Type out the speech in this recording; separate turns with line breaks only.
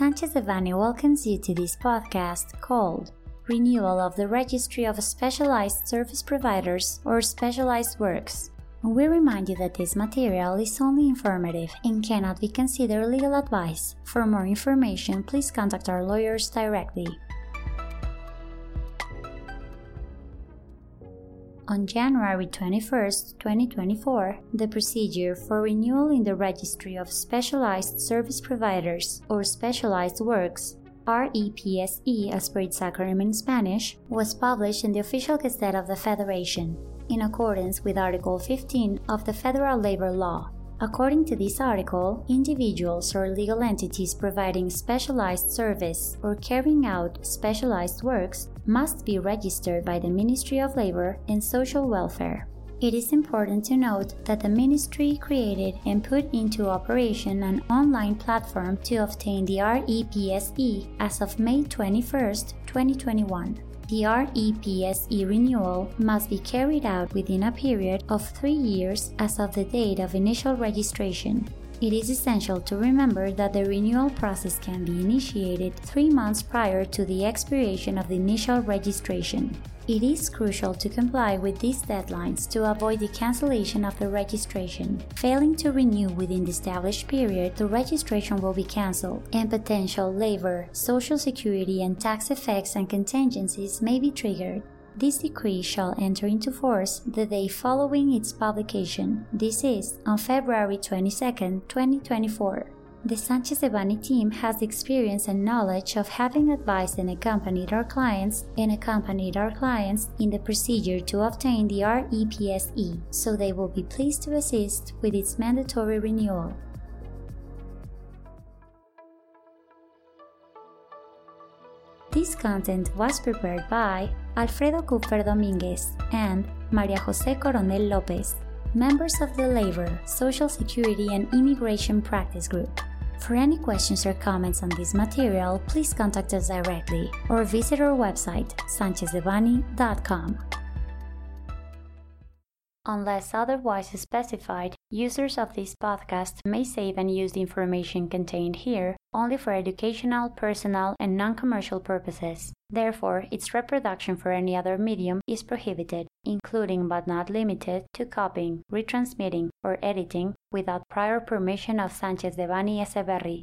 Sanchez Devanny welcomes you to this podcast called Renewal of the Registry of Specialized Service Providers or Specialized Works. We remind you that this material is only informative and cannot be considered legal advice. For more information, please contact our lawyers directly. On January 21, 2024, the procedure for renewal in the Registry of Specialized Service Providers or Specialized Works REPSE as per its acronym in Spanish, was published in the official Gazette of the Federation, in accordance with Article 15 of the Federal Labor Law. According to this article, individuals or legal entities providing specialized service or carrying out specialized works must be registered by the Ministry of Labor and Social Welfare. It is important to note that the ministry created and put into operation an online platform to obtain the REPSE as of May 21, 2021 the REPSE renewal must be carried out within a period of three years as of the date of initial registration. It is essential to remember that the renewal process can be initiated three months prior to the expiration of the initial registration. It is crucial to comply with these deadlines to avoid the cancellation of the registration. Failing to renew within the established period, the registration will be cancelled, and potential labor, social security, and tax effects and contingencies may be triggered. This decree shall enter into force the day following its publication. This is on February 22, 2024. The Sanchez Devanny team has experience and knowledge of having advised and accompanied our clients and accompanied our clients in the procedure to obtain the REPSE, so they will be pleased to assist with its mandatory renewal. This content was prepared by Alfredo Kupfer Dominguez and Maria Jose Coronel Lopez, members of the Labor, Social Security, and Immigration Practice Group. For any questions or comments on this material, please contact us directly or visit our website, sanchezdevanny.com. Unless otherwise specified, users of this podcast may save and use the information contained here only for educational, personal, and non commercial purposes. Therefore, its reproduction for any other medium is prohibited, including but not limited to copying, retransmitting, or editing without prior permission of Sanchez Devanny Eseverri.